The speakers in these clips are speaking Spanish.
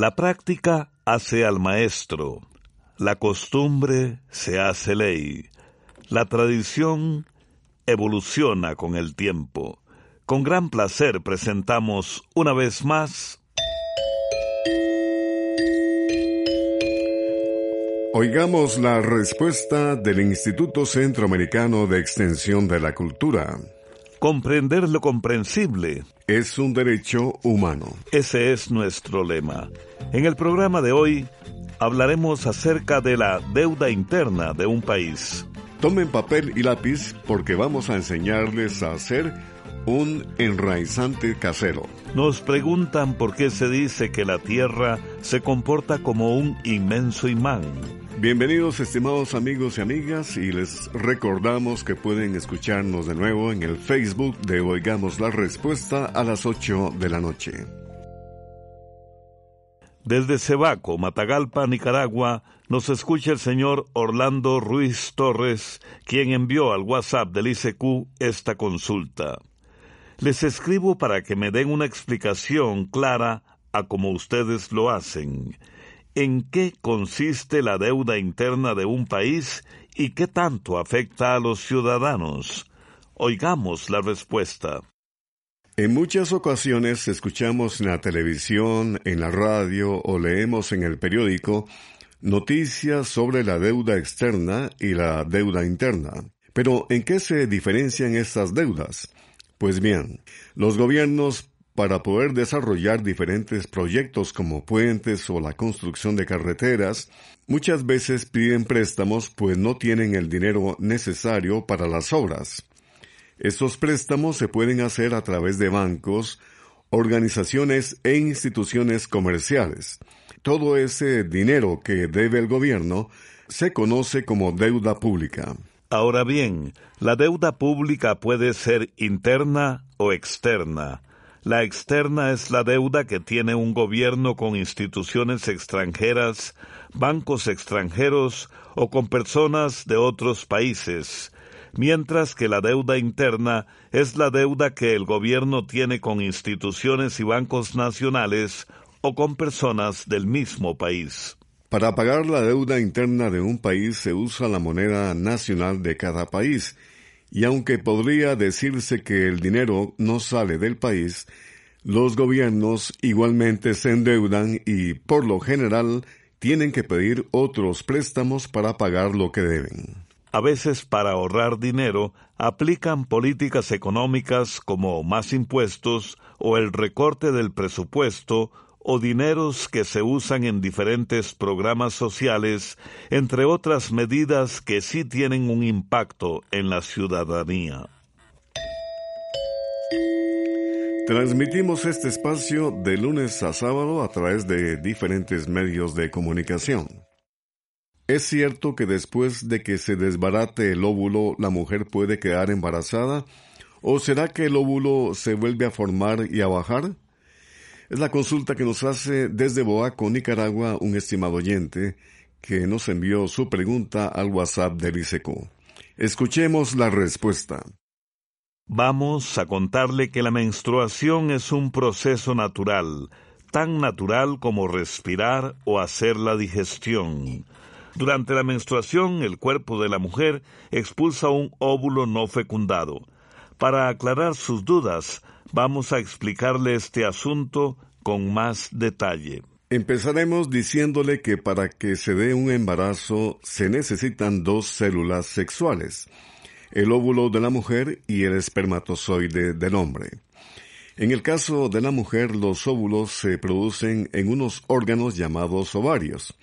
La práctica hace al maestro, la costumbre se hace ley, la tradición evoluciona con el tiempo. Con gran placer presentamos una vez más Oigamos la respuesta del Instituto Centroamericano de Extensión de la Cultura. Comprender lo comprensible. Es un derecho humano. Ese es nuestro lema. En el programa de hoy hablaremos acerca de la deuda interna de un país. Tomen papel y lápiz porque vamos a enseñarles a hacer un enraizante casero. Nos preguntan por qué se dice que la Tierra se comporta como un inmenso imán. Bienvenidos estimados amigos y amigas y les recordamos que pueden escucharnos de nuevo en el Facebook de Oigamos la Respuesta a las 8 de la noche. Desde Cebaco, Matagalpa, Nicaragua, nos escucha el señor Orlando Ruiz Torres, quien envió al WhatsApp del ICQ esta consulta. Les escribo para que me den una explicación clara a como ustedes lo hacen en qué consiste la deuda interna de un país y qué tanto afecta a los ciudadanos. Oigamos la respuesta. En muchas ocasiones escuchamos en la televisión, en la radio o leemos en el periódico noticias sobre la deuda externa y la deuda interna. Pero ¿en qué se diferencian estas deudas? Pues bien, los gobiernos para poder desarrollar diferentes proyectos como puentes o la construcción de carreteras, muchas veces piden préstamos pues no tienen el dinero necesario para las obras. Estos préstamos se pueden hacer a través de bancos, organizaciones e instituciones comerciales. Todo ese dinero que debe el gobierno se conoce como deuda pública. Ahora bien, la deuda pública puede ser interna o externa. La externa es la deuda que tiene un gobierno con instituciones extranjeras, bancos extranjeros o con personas de otros países, mientras que la deuda interna es la deuda que el gobierno tiene con instituciones y bancos nacionales o con personas del mismo país. Para pagar la deuda interna de un país se usa la moneda nacional de cada país, y aunque podría decirse que el dinero no sale del país, los gobiernos igualmente se endeudan y, por lo general, tienen que pedir otros préstamos para pagar lo que deben. A veces, para ahorrar dinero, aplican políticas económicas como más impuestos o el recorte del presupuesto o dineros que se usan en diferentes programas sociales, entre otras medidas que sí tienen un impacto en la ciudadanía. Transmitimos este espacio de lunes a sábado a través de diferentes medios de comunicación. ¿Es cierto que después de que se desbarate el óvulo la mujer puede quedar embarazada? ¿O será que el óvulo se vuelve a formar y a bajar? Es la consulta que nos hace desde Boaco, Nicaragua, un estimado oyente que nos envió su pregunta al WhatsApp del ISECO. Escuchemos la respuesta. Vamos a contarle que la menstruación es un proceso natural, tan natural como respirar o hacer la digestión. Durante la menstruación, el cuerpo de la mujer expulsa un óvulo no fecundado. Para aclarar sus dudas, vamos a explicarle este asunto con más detalle. Empezaremos diciéndole que para que se dé un embarazo se necesitan dos células sexuales, el óvulo de la mujer y el espermatozoide del hombre. En el caso de la mujer, los óvulos se producen en unos órganos llamados ovarios.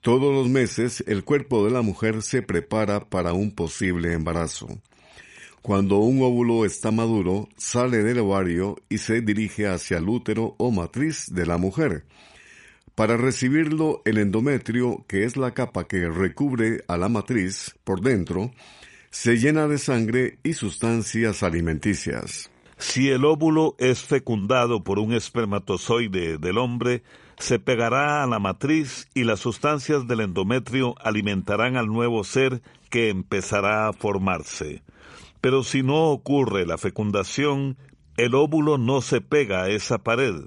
Todos los meses el cuerpo de la mujer se prepara para un posible embarazo. Cuando un óvulo está maduro, sale del ovario y se dirige hacia el útero o matriz de la mujer. Para recibirlo, el endometrio, que es la capa que recubre a la matriz por dentro, se llena de sangre y sustancias alimenticias. Si el óvulo es fecundado por un espermatozoide del hombre, se pegará a la matriz y las sustancias del endometrio alimentarán al nuevo ser que empezará a formarse. Pero si no ocurre la fecundación, el óvulo no se pega a esa pared.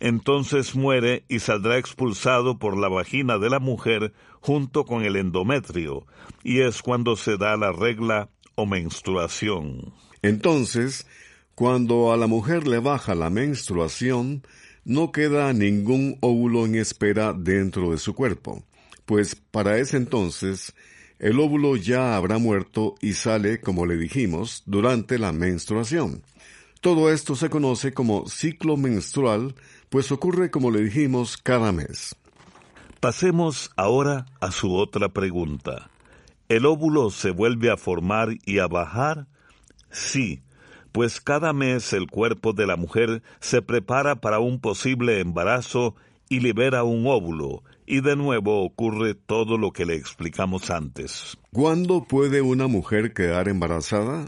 entonces muere y saldrá expulsado por la vagina de la mujer junto con el endometrio, y es cuando se da la regla o menstruación. Entonces, cuando a la mujer le baja la menstruación, no queda ningún óvulo en espera dentro de su cuerpo, pues para ese entonces el óvulo ya habrá muerto y sale, como le dijimos, durante la menstruación. Todo esto se conoce como ciclo menstrual, pues ocurre, como le dijimos, cada mes. Pasemos ahora a su otra pregunta. ¿El óvulo se vuelve a formar y a bajar? Sí, pues cada mes el cuerpo de la mujer se prepara para un posible embarazo y libera un óvulo, y de nuevo ocurre todo lo que le explicamos antes. ¿Cuándo puede una mujer quedar embarazada?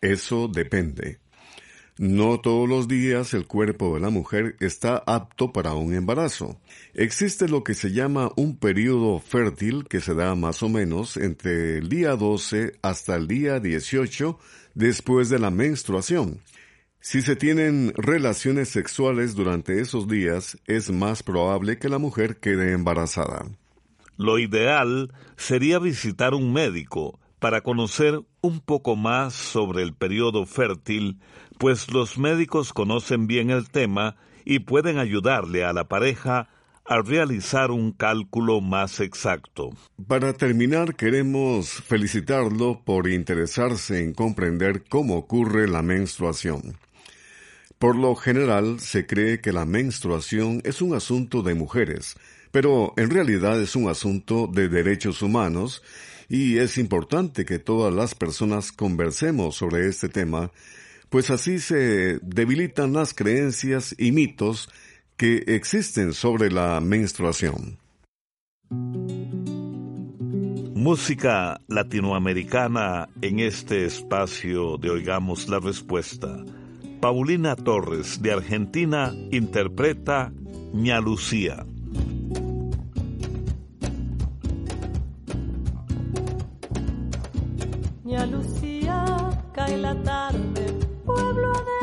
Eso depende. No todos los días el cuerpo de la mujer está apto para un embarazo. Existe lo que se llama un periodo fértil que se da más o menos entre el día 12 hasta el día 18 después de la menstruación. Si se tienen relaciones sexuales durante esos días, es más probable que la mujer quede embarazada. Lo ideal sería visitar un médico para conocer un poco más sobre el periodo fértil, pues los médicos conocen bien el tema y pueden ayudarle a la pareja a realizar un cálculo más exacto. Para terminar, queremos felicitarlo por interesarse en comprender cómo ocurre la menstruación. Por lo general, se cree que la menstruación es un asunto de mujeres, pero en realidad es un asunto de derechos humanos y es importante que todas las personas conversemos sobre este tema, pues así se debilitan las creencias y mitos que existen sobre la menstruación. Música latinoamericana en este espacio de Oigamos la Respuesta. Paulina Torres de Argentina interpreta Ña Lucía. Ña Lucía, cae la tarde, pueblo adentro,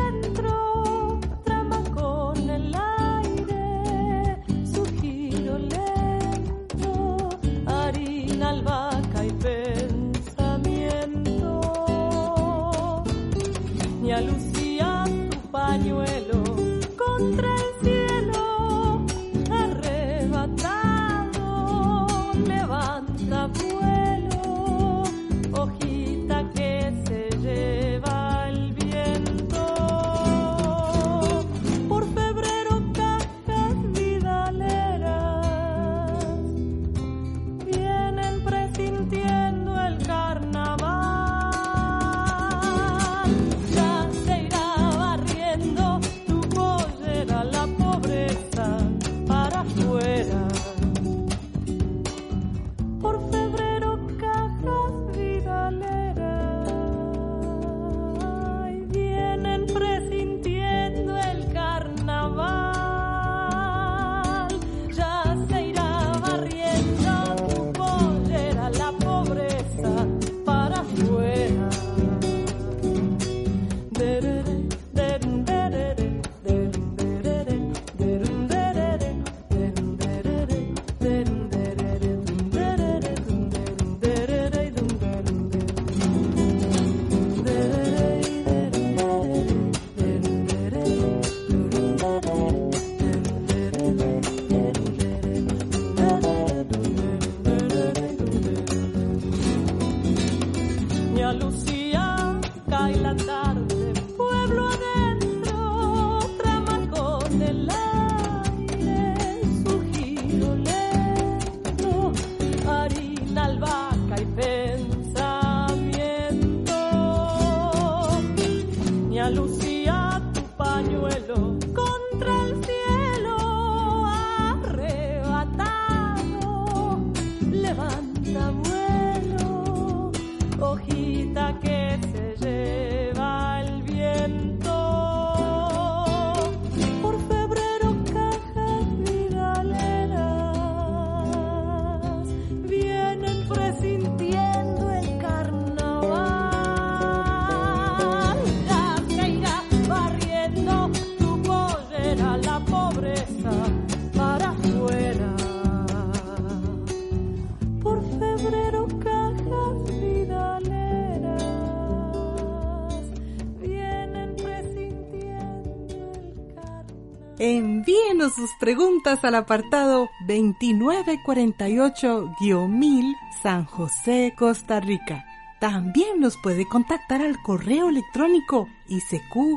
Envíenos sus preguntas al apartado 2948-1000 San José, Costa Rica. También nos puede contactar al correo electrónico isq.org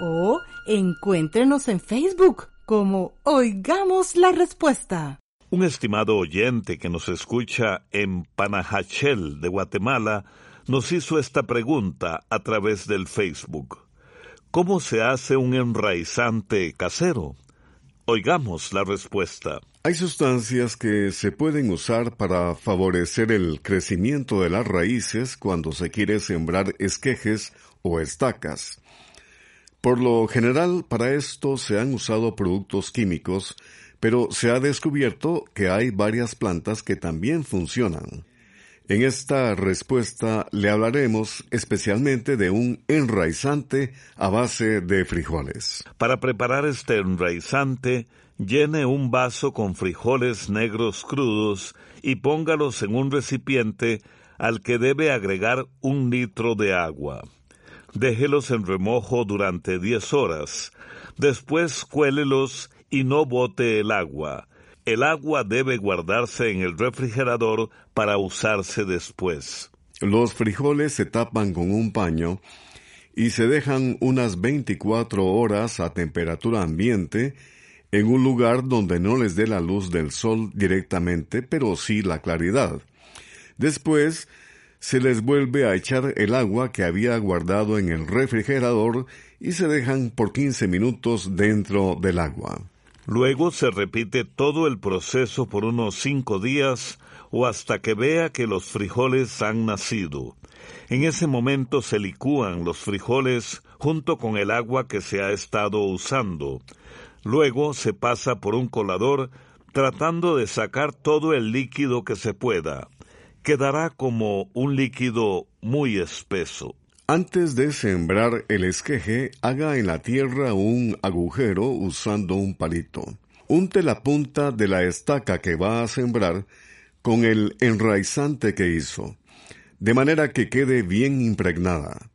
o encuéntrenos en Facebook como Oigamos la Respuesta. Un estimado oyente que nos escucha en Panajachel de Guatemala nos hizo esta pregunta a través del Facebook. ¿Cómo se hace un enraizante casero? Oigamos la respuesta. Hay sustancias que se pueden usar para favorecer el crecimiento de las raíces cuando se quiere sembrar esquejes o estacas. Por lo general, para esto se han usado productos químicos, pero se ha descubierto que hay varias plantas que también funcionan. En esta respuesta le hablaremos especialmente de un enraizante a base de frijoles. Para preparar este enraizante, llene un vaso con frijoles negros crudos y póngalos en un recipiente al que debe agregar un litro de agua. Déjelos en remojo durante diez horas. Después cuélelos y no bote el agua el agua debe guardarse en el refrigerador para usarse después. Los frijoles se tapan con un paño y se dejan unas 24 horas a temperatura ambiente en un lugar donde no les dé la luz del sol directamente, pero sí la claridad. Después, se les vuelve a echar el agua que había guardado en el refrigerador y se dejan por 15 minutos dentro del agua. Luego se repite todo el proceso por unos cinco días o hasta que vea que los frijoles han nacido. En ese momento se licúan los frijoles junto con el agua que se ha estado usando. Luego se pasa por un colador tratando de sacar todo el líquido que se pueda. Quedará como un líquido muy espeso. Antes de sembrar el esqueje, haga en la tierra un agujero usando un palito. Unte la punta de la estaca que va a sembrar con el enraizante que hizo, de manera que quede bien impregnada.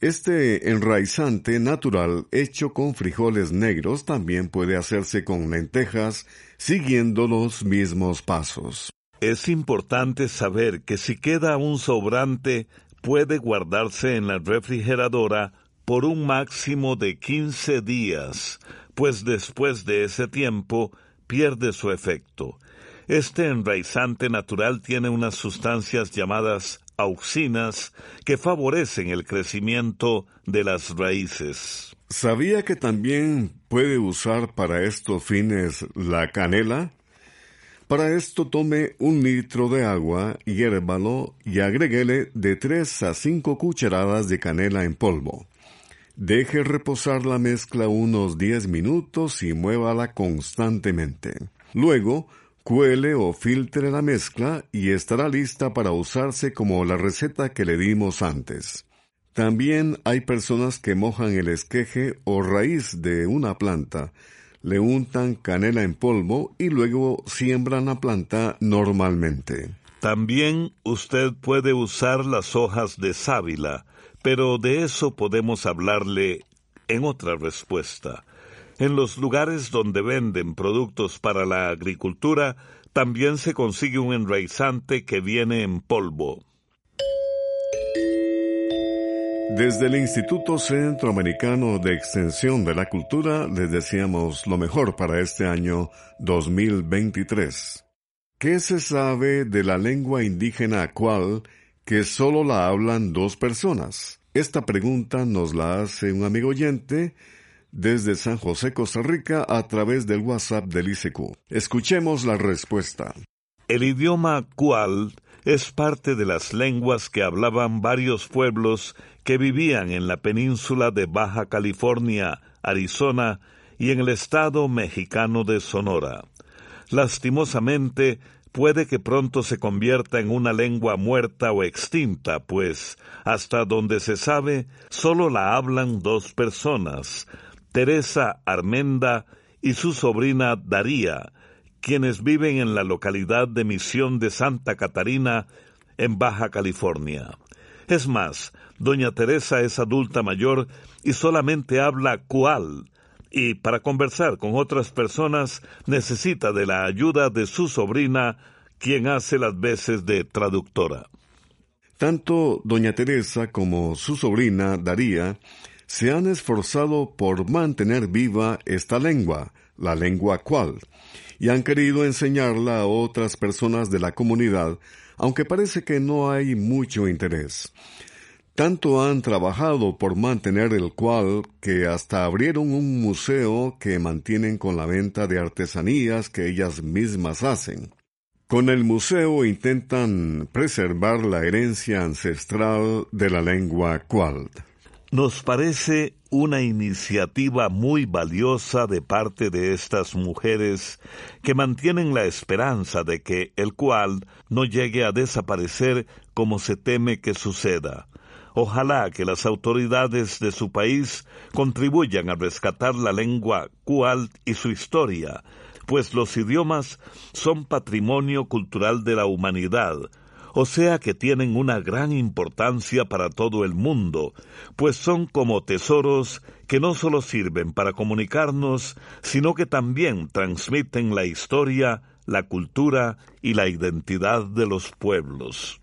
Este enraizante natural hecho con frijoles negros también puede hacerse con lentejas, siguiendo los mismos pasos. Es importante saber que si queda un sobrante puede guardarse en la refrigeradora por un máximo de 15 días, pues después de ese tiempo pierde su efecto. Este enraizante natural tiene unas sustancias llamadas auxinas que favorecen el crecimiento de las raíces. ¿Sabía que también puede usar para estos fines la canela? Para esto tome un litro de agua, hiérvalo y agréguele de 3 a 5 cucharadas de canela en polvo. Deje reposar la mezcla unos 10 minutos y muévala constantemente. Luego, cuele o filtre la mezcla y estará lista para usarse como la receta que le dimos antes. También hay personas que mojan el esqueje o raíz de una planta, le untan canela en polvo y luego siembran la planta normalmente. También usted puede usar las hojas de sábila, pero de eso podemos hablarle en otra respuesta. En los lugares donde venden productos para la agricultura, también se consigue un enraizante que viene en polvo. Desde el Instituto Centroamericano de Extensión de la Cultura les deseamos lo mejor para este año 2023. ¿Qué se sabe de la lengua indígena cual que solo la hablan dos personas? Esta pregunta nos la hace un amigo oyente desde San José, Costa Rica, a través del WhatsApp del ICQ. Escuchemos la respuesta. El idioma cual es parte de las lenguas que hablaban varios pueblos que vivían en la península de Baja California, Arizona y en el estado mexicano de Sonora. Lastimosamente, puede que pronto se convierta en una lengua muerta o extinta, pues, hasta donde se sabe, solo la hablan dos personas, Teresa Armenda y su sobrina Daría, quienes viven en la localidad de Misión de Santa Catarina, en Baja California. Es más, doña Teresa es adulta mayor y solamente habla cual, y para conversar con otras personas necesita de la ayuda de su sobrina, quien hace las veces de traductora. Tanto doña Teresa como su sobrina Daría se han esforzado por mantener viva esta lengua, la lengua cual, y han querido enseñarla a otras personas de la comunidad, aunque parece que no hay mucho interés. Tanto han trabajado por mantener el cual que hasta abrieron un museo que mantienen con la venta de artesanías que ellas mismas hacen. Con el museo intentan preservar la herencia ancestral de la lengua cual. Nos parece una iniciativa muy valiosa de parte de estas mujeres que mantienen la esperanza de que el cual no llegue a desaparecer como se teme que suceda. Ojalá que las autoridades de su país contribuyan a rescatar la lengua cual y su historia, pues los idiomas son patrimonio cultural de la humanidad, o sea que tienen una gran importancia para todo el mundo, pues son como tesoros que no solo sirven para comunicarnos, sino que también transmiten la historia, la cultura y la identidad de los pueblos.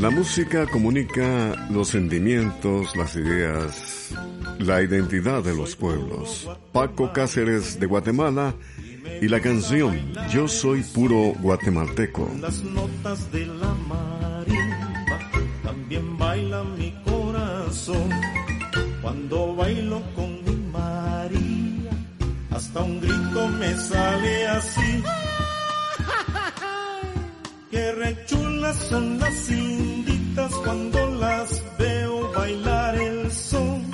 La música comunica los sentimientos, las ideas, la identidad de los pueblos. Paco Cáceres de Guatemala y la canción Yo soy puro guatemalteco. Las notas de la marimba también baila mi corazón. Cuando bailo con mi María, hasta un grito me sale así. Qué rechulas son las inditas cuando las veo bailar el son.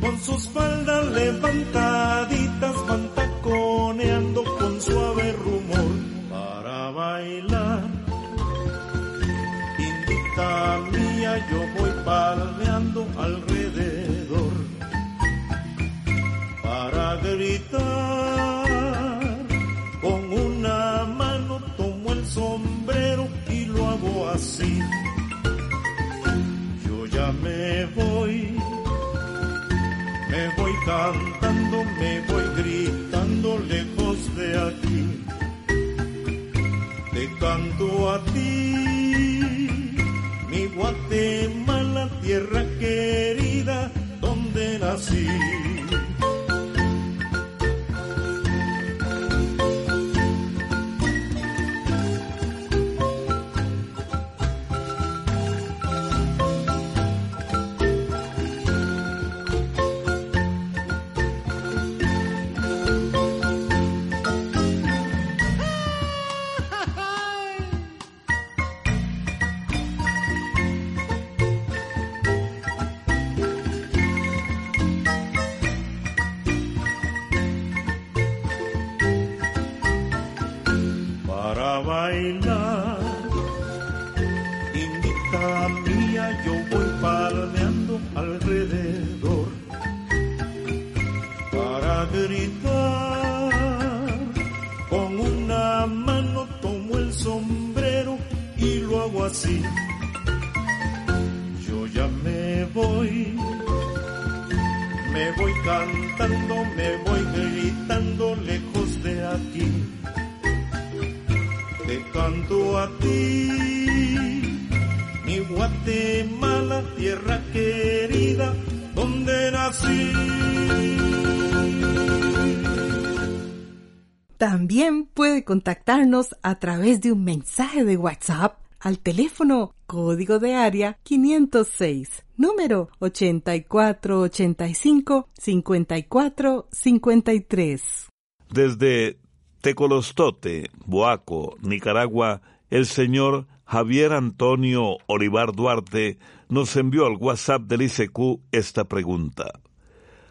Con sus faldas levantaditas tierra querida, donde nací. Ti, mi Guatemala, tierra querida, donde nací. También puede contactarnos a través de un mensaje de WhatsApp al teléfono código de área 506, número 8485-5453. Desde Tecolostote, Boaco, Nicaragua, el señor Javier Antonio Olivar Duarte nos envió al WhatsApp del ICQ esta pregunta.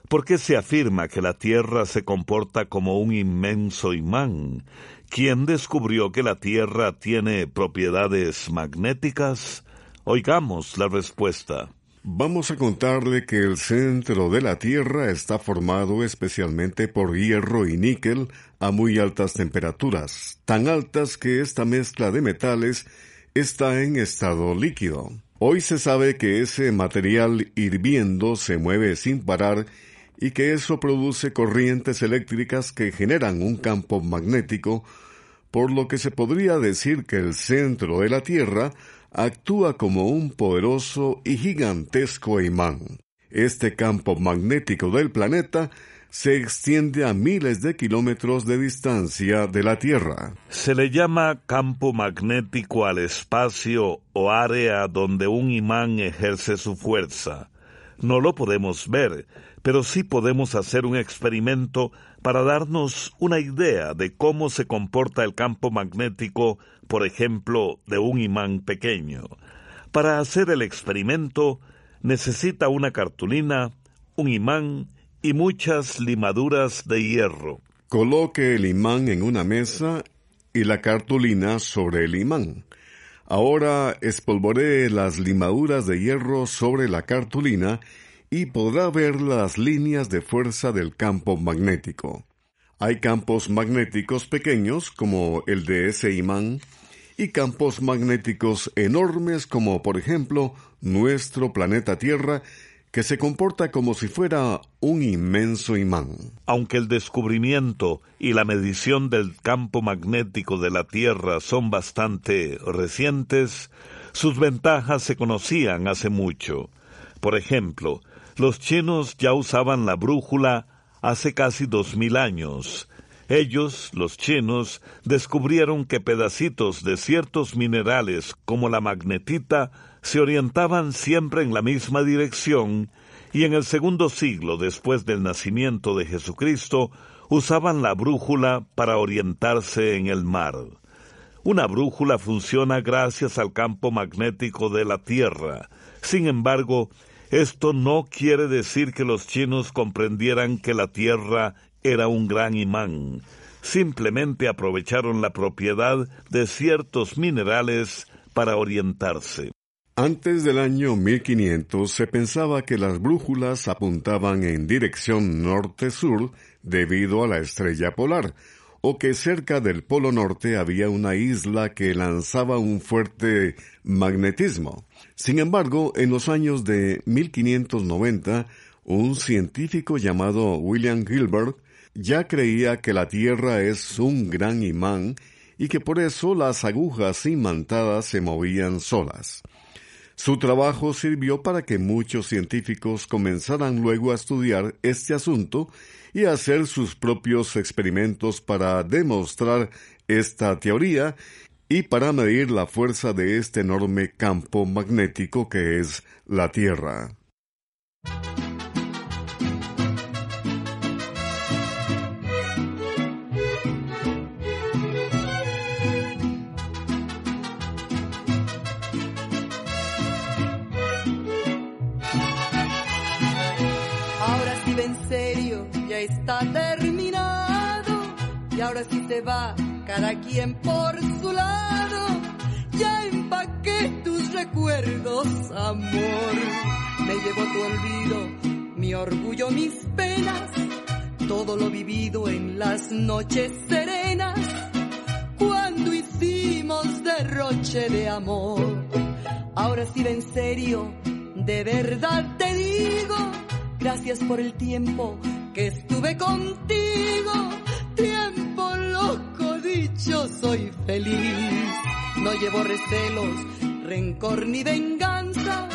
¿Por qué se afirma que la Tierra se comporta como un inmenso imán? ¿Quién descubrió que la Tierra tiene propiedades magnéticas? Oigamos la respuesta. Vamos a contarle que el centro de la Tierra está formado especialmente por hierro y níquel a muy altas temperaturas, tan altas que esta mezcla de metales está en estado líquido. Hoy se sabe que ese material hirviendo se mueve sin parar y que eso produce corrientes eléctricas que generan un campo magnético, por lo que se podría decir que el centro de la Tierra actúa como un poderoso y gigantesco imán. Este campo magnético del planeta se extiende a miles de kilómetros de distancia de la Tierra. Se le llama campo magnético al espacio o área donde un imán ejerce su fuerza. No lo podemos ver, pero sí podemos hacer un experimento para darnos una idea de cómo se comporta el campo magnético, por ejemplo, de un imán pequeño. Para hacer el experimento necesita una cartulina, un imán y muchas limaduras de hierro. Coloque el imán en una mesa y la cartulina sobre el imán. Ahora espolvoree las limaduras de hierro sobre la cartulina y podrá ver las líneas de fuerza del campo magnético. Hay campos magnéticos pequeños como el de ese imán y campos magnéticos enormes como por ejemplo nuestro planeta Tierra que se comporta como si fuera un inmenso imán. Aunque el descubrimiento y la medición del campo magnético de la Tierra son bastante recientes, sus ventajas se conocían hace mucho. Por ejemplo, los chinos ya usaban la brújula hace casi dos mil años. Ellos, los chinos, descubrieron que pedacitos de ciertos minerales como la magnetita se orientaban siempre en la misma dirección y en el segundo siglo después del nacimiento de Jesucristo usaban la brújula para orientarse en el mar. Una brújula funciona gracias al campo magnético de la Tierra. Sin embargo, esto no quiere decir que los chinos comprendieran que la Tierra era un gran imán. Simplemente aprovecharon la propiedad de ciertos minerales para orientarse. Antes del año 1500 se pensaba que las brújulas apuntaban en dirección norte-sur debido a la estrella polar, o que cerca del Polo Norte había una isla que lanzaba un fuerte magnetismo. Sin embargo, en los años de 1590, un científico llamado William Gilbert ya creía que la Tierra es un gran imán y que por eso las agujas imantadas se movían solas. Su trabajo sirvió para que muchos científicos comenzaran luego a estudiar este asunto y a hacer sus propios experimentos para demostrar esta teoría y para medir la fuerza de este enorme campo magnético que es la Tierra. Está terminado y ahora sí se va cada quien por su lado. Ya empaqué tus recuerdos, amor. Me llevo tu olvido, mi orgullo, mis penas, todo lo vivido en las noches serenas, cuando hicimos derroche de amor. Ahora sí, en serio, de verdad te digo, gracias por el tiempo que estuve contigo, tiempo loco dicho soy feliz. No llevo recelos, rencor ni venganza,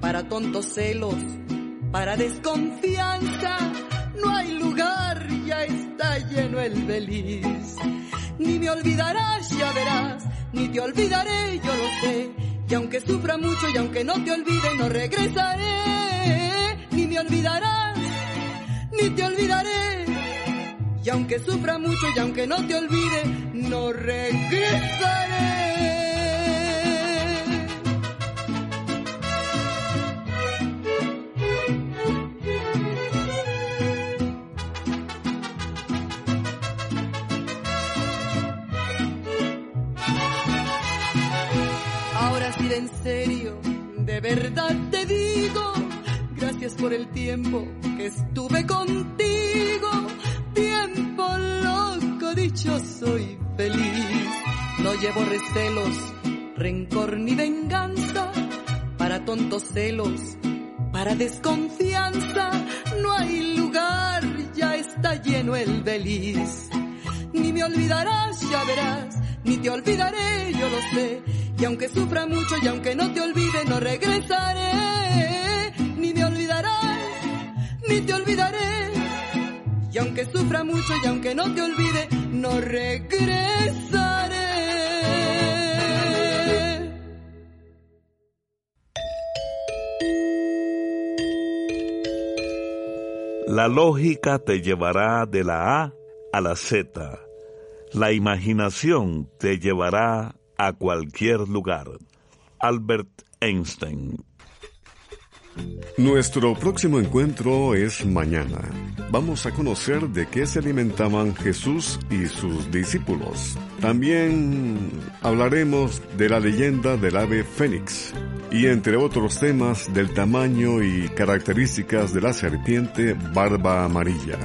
para tontos celos, para desconfianza. No hay lugar, ya está lleno el feliz. Ni me olvidarás, ya verás, ni te olvidaré, yo lo sé. Y aunque sufra mucho y aunque no te olvide, no regresaré. Ni me olvidarás ni te olvidaré. Y aunque sufra mucho y aunque no te olvide, no regresaré. Ahora sí, en serio, de verdad te digo Gracias por el tiempo que estuve contigo. Tiempo loco, dicho soy feliz. No llevo recelos, rencor ni venganza, para tontos celos, para desconfianza, no hay lugar, ya está lleno el beliz. Ni me olvidarás, ya verás, ni te olvidaré, yo lo sé. Y aunque sufra mucho y aunque no te olvide, no regresaré. Ni te olvidaré. Y aunque sufra mucho y aunque no te olvide, no regresaré. La lógica te llevará de la A a la Z. La imaginación te llevará a cualquier lugar. Albert Einstein. Nuestro próximo encuentro es mañana. Vamos a conocer de qué se alimentaban Jesús y sus discípulos. También hablaremos de la leyenda del ave fénix y entre otros temas del tamaño y características de la serpiente barba amarilla.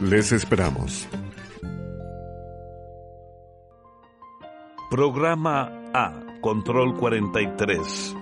Les esperamos. Programa A, Control 43.